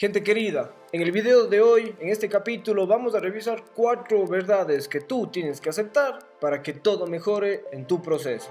Gente querida, en el video de hoy, en este capítulo, vamos a revisar cuatro verdades que tú tienes que aceptar para que todo mejore en tu proceso.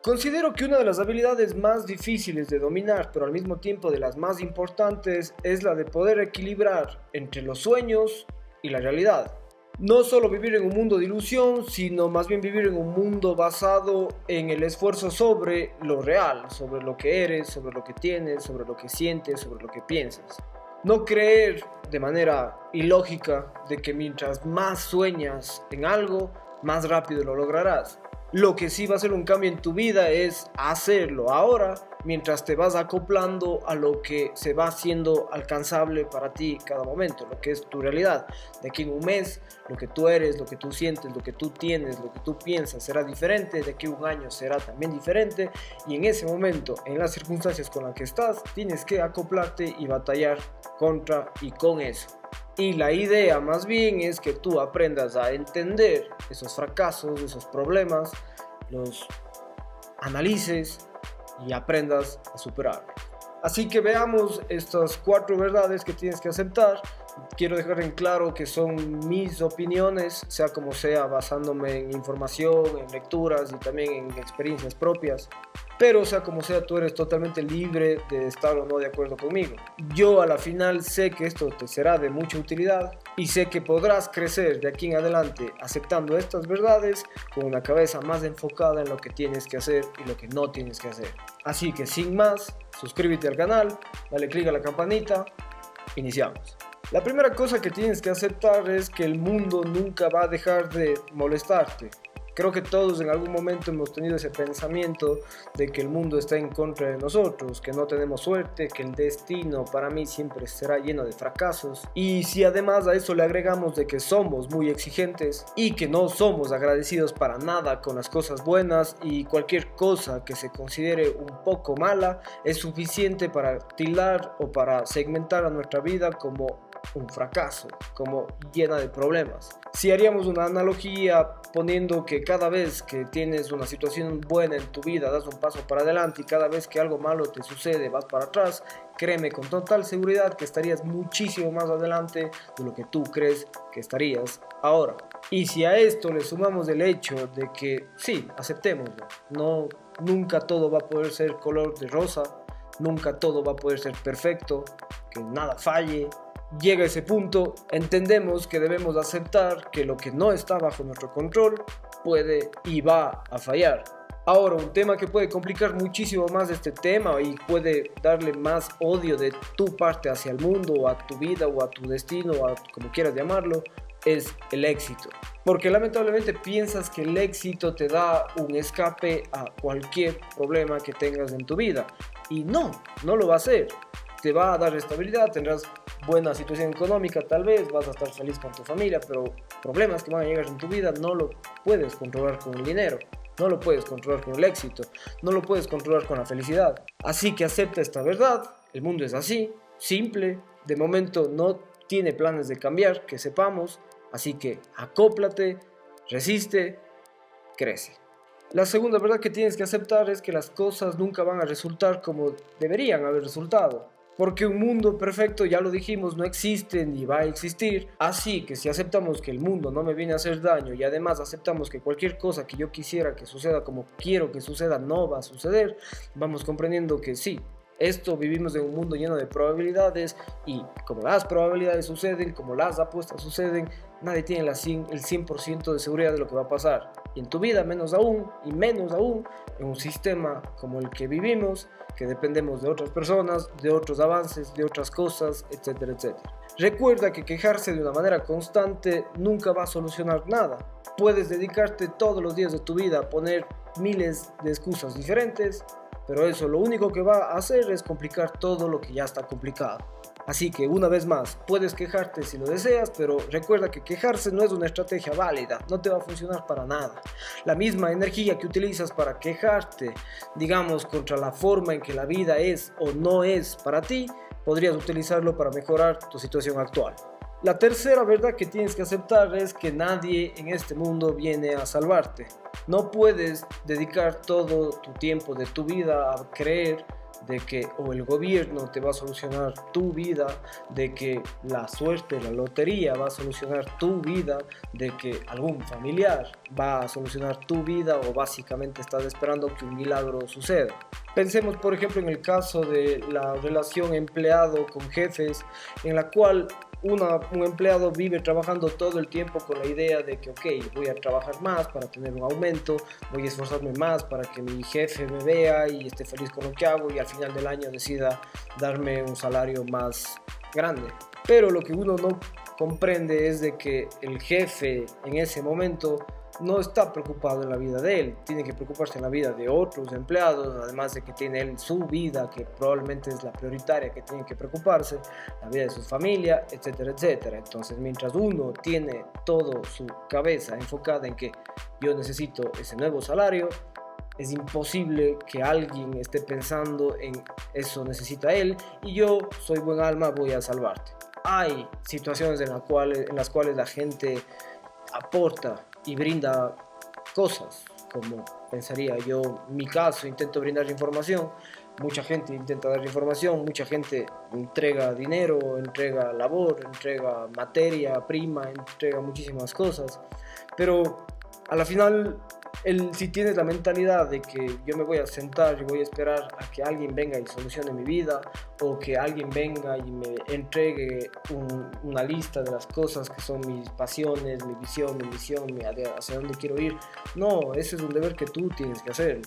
Considero que una de las habilidades más difíciles de dominar, pero al mismo tiempo de las más importantes, es la de poder equilibrar entre los sueños y la realidad. No solo vivir en un mundo de ilusión, sino más bien vivir en un mundo basado en el esfuerzo sobre lo real, sobre lo que eres, sobre lo que tienes, sobre lo que sientes, sobre lo que piensas. No creer de manera ilógica de que mientras más sueñas en algo, más rápido lo lograrás. Lo que sí va a ser un cambio en tu vida es hacerlo ahora mientras te vas acoplando a lo que se va haciendo alcanzable para ti cada momento, lo que es tu realidad. De aquí en un mes, lo que tú eres, lo que tú sientes, lo que tú tienes, lo que tú piensas será diferente, de aquí un año será también diferente y en ese momento, en las circunstancias con las que estás, tienes que acoplarte y batallar contra y con eso. Y la idea más bien es que tú aprendas a entender esos fracasos, esos problemas, los analices y aprendas a superarlos. Así que veamos estas cuatro verdades que tienes que aceptar. Quiero dejar en claro que son mis opiniones, sea como sea, basándome en información, en lecturas y también en experiencias propias. Pero sea como sea, tú eres totalmente libre de estar o no de acuerdo conmigo. Yo a la final sé que esto te será de mucha utilidad y sé que podrás crecer de aquí en adelante aceptando estas verdades con una cabeza más enfocada en lo que tienes que hacer y lo que no tienes que hacer. Así que sin más, suscríbete al canal, dale click a la campanita, iniciamos. La primera cosa que tienes que aceptar es que el mundo nunca va a dejar de molestarte. Creo que todos en algún momento hemos tenido ese pensamiento de que el mundo está en contra de nosotros, que no tenemos suerte, que el destino para mí siempre será lleno de fracasos. Y si además a eso le agregamos de que somos muy exigentes y que no somos agradecidos para nada con las cosas buenas y cualquier cosa que se considere un poco mala es suficiente para tildar o para segmentar a nuestra vida como un fracaso, como llena de problemas. Si haríamos una analogía poniendo que cada vez que tienes una situación buena en tu vida das un paso para adelante y cada vez que algo malo te sucede vas para atrás, créeme con total seguridad que estarías muchísimo más adelante de lo que tú crees que estarías ahora. Y si a esto le sumamos el hecho de que sí, aceptémoslo, no nunca todo va a poder ser color de rosa, nunca todo va a poder ser perfecto, que nada falle, llega ese punto, entendemos que debemos aceptar que lo que no está bajo nuestro control puede y va a fallar. Ahora, un tema que puede complicar muchísimo más este tema y puede darle más odio de tu parte hacia el mundo a tu vida o a tu destino o a como quieras llamarlo, es el éxito. Porque lamentablemente piensas que el éxito te da un escape a cualquier problema que tengas en tu vida. Y no, no lo va a hacer. Te va a dar estabilidad, tendrás buena situación económica, tal vez vas a estar feliz con tu familia, pero problemas que van a llegar en tu vida no lo puedes controlar con el dinero, no lo puedes controlar con el éxito, no lo puedes controlar con la felicidad. Así que acepta esta verdad, el mundo es así, simple, de momento no tiene planes de cambiar, que sepamos, así que acóplate, resiste, crece. La segunda verdad que tienes que aceptar es que las cosas nunca van a resultar como deberían haber resultado. Porque un mundo perfecto, ya lo dijimos, no existe ni va a existir. Así que si aceptamos que el mundo no me viene a hacer daño y además aceptamos que cualquier cosa que yo quisiera que suceda como quiero que suceda no va a suceder, vamos comprendiendo que sí, esto vivimos en un mundo lleno de probabilidades y como las probabilidades suceden, como las apuestas suceden, nadie tiene la 100, el 100% de seguridad de lo que va a pasar. Y en tu vida menos aún, y menos aún, en un sistema como el que vivimos, que dependemos de otras personas, de otros avances, de otras cosas, etcétera, etcétera. Recuerda que quejarse de una manera constante nunca va a solucionar nada. Puedes dedicarte todos los días de tu vida a poner miles de excusas diferentes, pero eso lo único que va a hacer es complicar todo lo que ya está complicado. Así que una vez más, puedes quejarte si lo deseas, pero recuerda que quejarse no es una estrategia válida, no te va a funcionar para nada. La misma energía que utilizas para quejarte, digamos, contra la forma en que la vida es o no es para ti, podrías utilizarlo para mejorar tu situación actual. La tercera verdad que tienes que aceptar es que nadie en este mundo viene a salvarte. No puedes dedicar todo tu tiempo de tu vida a creer de que o el gobierno te va a solucionar tu vida, de que la suerte, la lotería va a solucionar tu vida, de que algún familiar va a solucionar tu vida o básicamente estás esperando que un milagro suceda. Pensemos por ejemplo en el caso de la relación empleado con jefes en la cual un empleado vive trabajando todo el tiempo con la idea de que, ok, voy a trabajar más para tener un aumento, voy a esforzarme más para que mi jefe me vea y esté feliz con lo que hago y al final del año decida darme un salario más grande. Pero lo que uno no comprende es de que el jefe en ese momento no está preocupado en la vida de él, tiene que preocuparse en la vida de otros empleados, además de que tiene él su vida, que probablemente es la prioritaria que tiene que preocuparse, la vida de su familia, etcétera, etcétera. Entonces, mientras uno tiene toda su cabeza enfocada en que yo necesito ese nuevo salario, es imposible que alguien esté pensando en eso necesita él y yo soy buen alma, voy a salvarte. Hay situaciones en, en las cuales la gente aporta y brinda cosas, como pensaría yo, mi caso, intento brindar información, mucha gente intenta dar información, mucha gente entrega dinero, entrega labor, entrega materia prima, entrega muchísimas cosas, pero a la final el, si tienes la mentalidad de que yo me voy a sentar y voy a esperar a que alguien venga y solucione mi vida o que alguien venga y me entregue una lista de las cosas que son mis pasiones, mi visión, mi misión, mi, hacia dónde quiero ir, no, ese es un deber que tú tienes que hacer.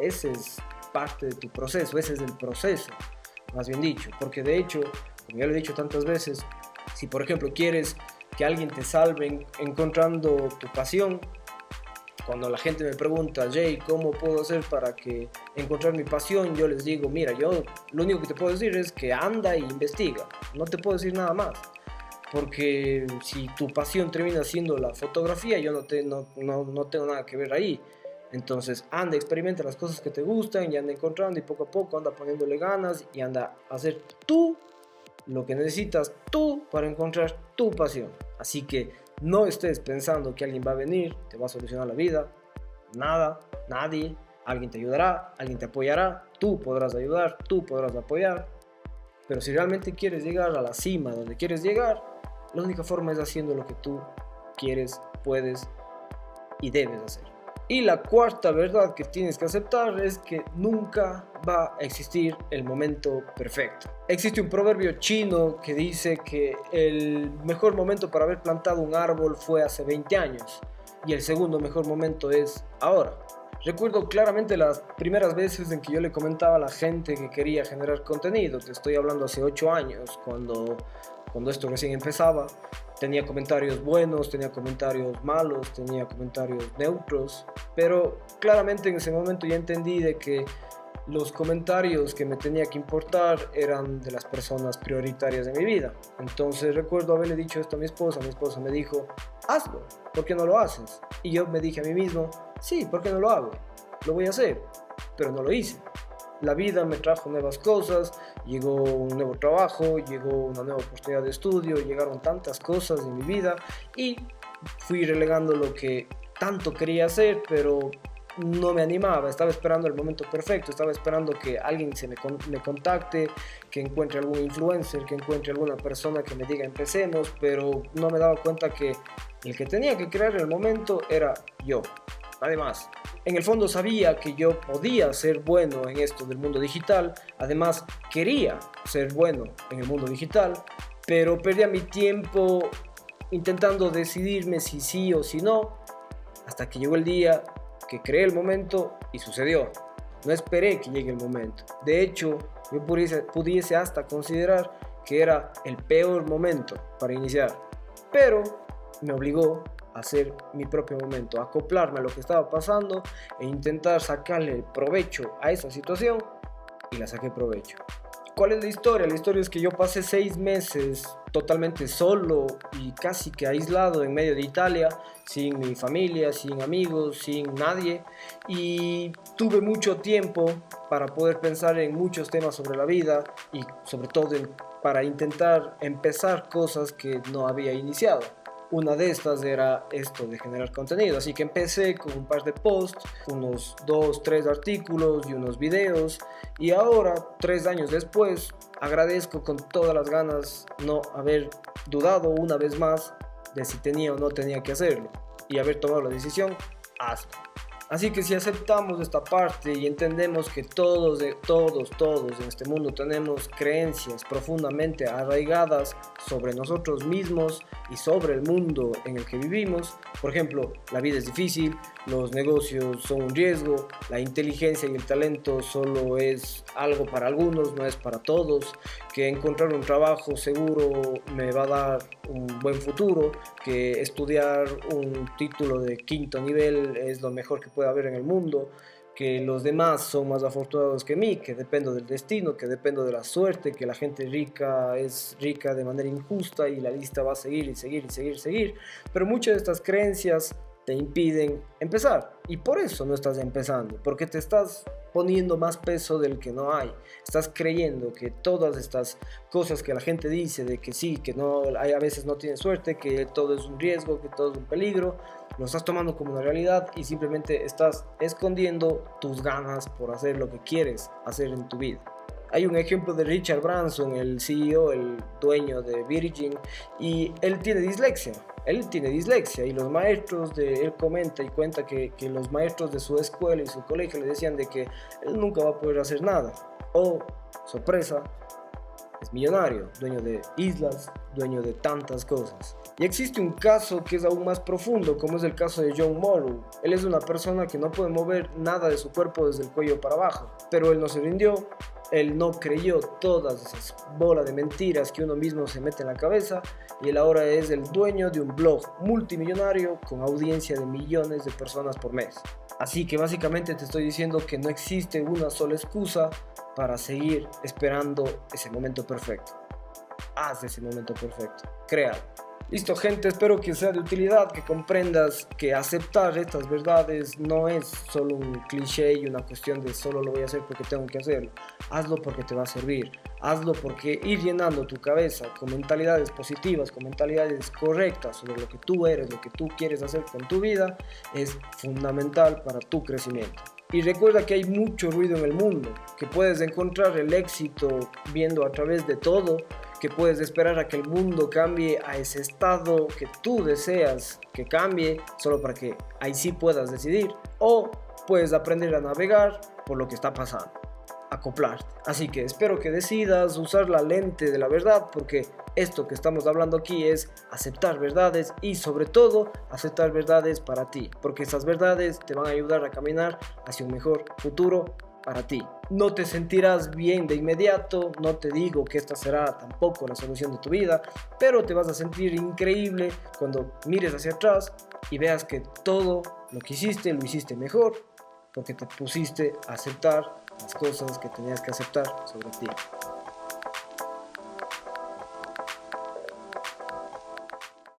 Ese es parte de tu proceso, ese es el proceso, más bien dicho, porque de hecho, como ya lo he dicho tantas veces, si por ejemplo quieres que alguien te salve encontrando tu pasión, cuando la gente me pregunta, Jay, ¿cómo puedo hacer para que encontrar mi pasión? Yo les digo, mira, yo lo único que te puedo decir es que anda e investiga. No te puedo decir nada más. Porque si tu pasión termina siendo la fotografía, yo no, te, no, no, no tengo nada que ver ahí. Entonces anda, experimenta las cosas que te gustan y anda encontrando y poco a poco anda poniéndole ganas y anda a hacer tú lo que necesitas tú para encontrar tu pasión. Así que no estés pensando que alguien va a venir, te va a solucionar la vida. Nada, nadie. Alguien te ayudará, alguien te apoyará, tú podrás ayudar, tú podrás apoyar. Pero si realmente quieres llegar a la cima donde quieres llegar, la única forma es haciendo lo que tú quieres, puedes y debes hacer. Y la cuarta verdad que tienes que aceptar es que nunca va a existir el momento perfecto. Existe un proverbio chino que dice que el mejor momento para haber plantado un árbol fue hace 20 años y el segundo mejor momento es ahora. Recuerdo claramente las primeras veces en que yo le comentaba a la gente que quería generar contenido. Te estoy hablando hace 8 años, cuando, cuando esto recién empezaba. Tenía comentarios buenos, tenía comentarios malos, tenía comentarios neutros, pero claramente en ese momento ya entendí de que los comentarios que me tenía que importar eran de las personas prioritarias de mi vida. Entonces recuerdo haberle dicho esto a mi esposa, mi esposa me dijo, hazlo, ¿por qué no lo haces? Y yo me dije a mí mismo, sí, ¿por qué no lo hago? Lo voy a hacer, pero no lo hice la vida me trajo nuevas cosas, llegó un nuevo trabajo, llegó una nueva oportunidad de estudio, llegaron tantas cosas en mi vida y fui relegando lo que tanto quería hacer, pero no me animaba, estaba esperando el momento perfecto, estaba esperando que alguien se me, me, contacte, que encuentre algún influencer, que encuentre alguna persona que me diga empecemos, pero no me daba cuenta que el que tenía que crear el momento era yo. Además, en el fondo sabía que yo podía ser bueno en esto del mundo digital, además quería ser bueno en el mundo digital, pero perdía mi tiempo intentando decidirme si sí o si no, hasta que llegó el día que creé el momento y sucedió. No esperé que llegue el momento. De hecho, yo pudiese, pudiese hasta considerar que era el peor momento para iniciar, pero me obligó hacer mi propio momento, acoplarme a lo que estaba pasando e intentar sacarle provecho a esa situación y la saqué provecho. ¿Cuál es la historia? La historia es que yo pasé seis meses totalmente solo y casi que aislado en medio de Italia, sin mi familia, sin amigos, sin nadie. Y tuve mucho tiempo para poder pensar en muchos temas sobre la vida y sobre todo para intentar empezar cosas que no había iniciado. Una de estas era esto de generar contenido, así que empecé con un par de posts, unos dos, tres artículos y unos videos. Y ahora, tres años después, agradezco con todas las ganas no haber dudado una vez más de si tenía o no tenía que hacerlo y haber tomado la decisión, hazlo. Así que si aceptamos esta parte y entendemos que todos, todos, todos en este mundo tenemos creencias profundamente arraigadas sobre nosotros mismos y sobre el mundo en el que vivimos, por ejemplo, la vida es difícil, los negocios son un riesgo, la inteligencia y el talento solo es algo para algunos, no es para todos, que encontrar un trabajo seguro me va a dar un buen futuro, que estudiar un título de quinto nivel es lo mejor que puede haber en el mundo, que los demás son más afortunados que mí, que dependo del destino, que dependo de la suerte, que la gente rica es rica de manera injusta y la lista va a seguir y seguir y seguir y seguir. Pero muchas de estas creencias te impiden empezar. Y por eso no estás empezando, porque te estás poniendo más peso del que no hay. Estás creyendo que todas estas cosas que la gente dice de que sí, que no hay a veces no tiene suerte, que todo es un riesgo, que todo es un peligro, lo estás tomando como una realidad y simplemente estás escondiendo tus ganas por hacer lo que quieres hacer en tu vida. Hay un ejemplo de Richard Branson, el CEO, el dueño de Virgin, y él tiene dislexia él tiene dislexia y los maestros de él comenta y cuenta que, que, los maestros de su escuela y su colegio le decían de que él nunca va a poder hacer nada. O, sorpresa, es millonario, dueño de islas, dueño de tantas cosas. Y existe un caso que es aún más profundo, como es el caso de John Morrow. Él es una persona que no puede mover nada de su cuerpo desde el cuello para abajo, pero él no se rindió, él no creyó todas esas bolas de mentiras que uno mismo se mete en la cabeza y él ahora es el dueño de un blog multimillonario con audiencia de millones de personas por mes. Así que básicamente te estoy diciendo que no existe una sola excusa para seguir esperando ese momento perfecto. Haz ese momento perfecto. Créalo. Listo gente, espero que sea de utilidad, que comprendas que aceptar estas verdades no es solo un cliché y una cuestión de solo lo voy a hacer porque tengo que hacerlo. Hazlo porque te va a servir. Hazlo porque ir llenando tu cabeza con mentalidades positivas, con mentalidades correctas sobre lo que tú eres, lo que tú quieres hacer con tu vida, es fundamental para tu crecimiento. Y recuerda que hay mucho ruido en el mundo, que puedes encontrar el éxito viendo a través de todo que puedes esperar a que el mundo cambie a ese estado que tú deseas que cambie, solo para que ahí sí puedas decidir, o puedes aprender a navegar por lo que está pasando, acoplarte. Así que espero que decidas usar la lente de la verdad, porque esto que estamos hablando aquí es aceptar verdades y sobre todo aceptar verdades para ti, porque esas verdades te van a ayudar a caminar hacia un mejor futuro para ti. No te sentirás bien de inmediato, no te digo que esta será tampoco la solución de tu vida, pero te vas a sentir increíble cuando mires hacia atrás y veas que todo lo que hiciste lo hiciste mejor porque te pusiste a aceptar las cosas que tenías que aceptar sobre ti.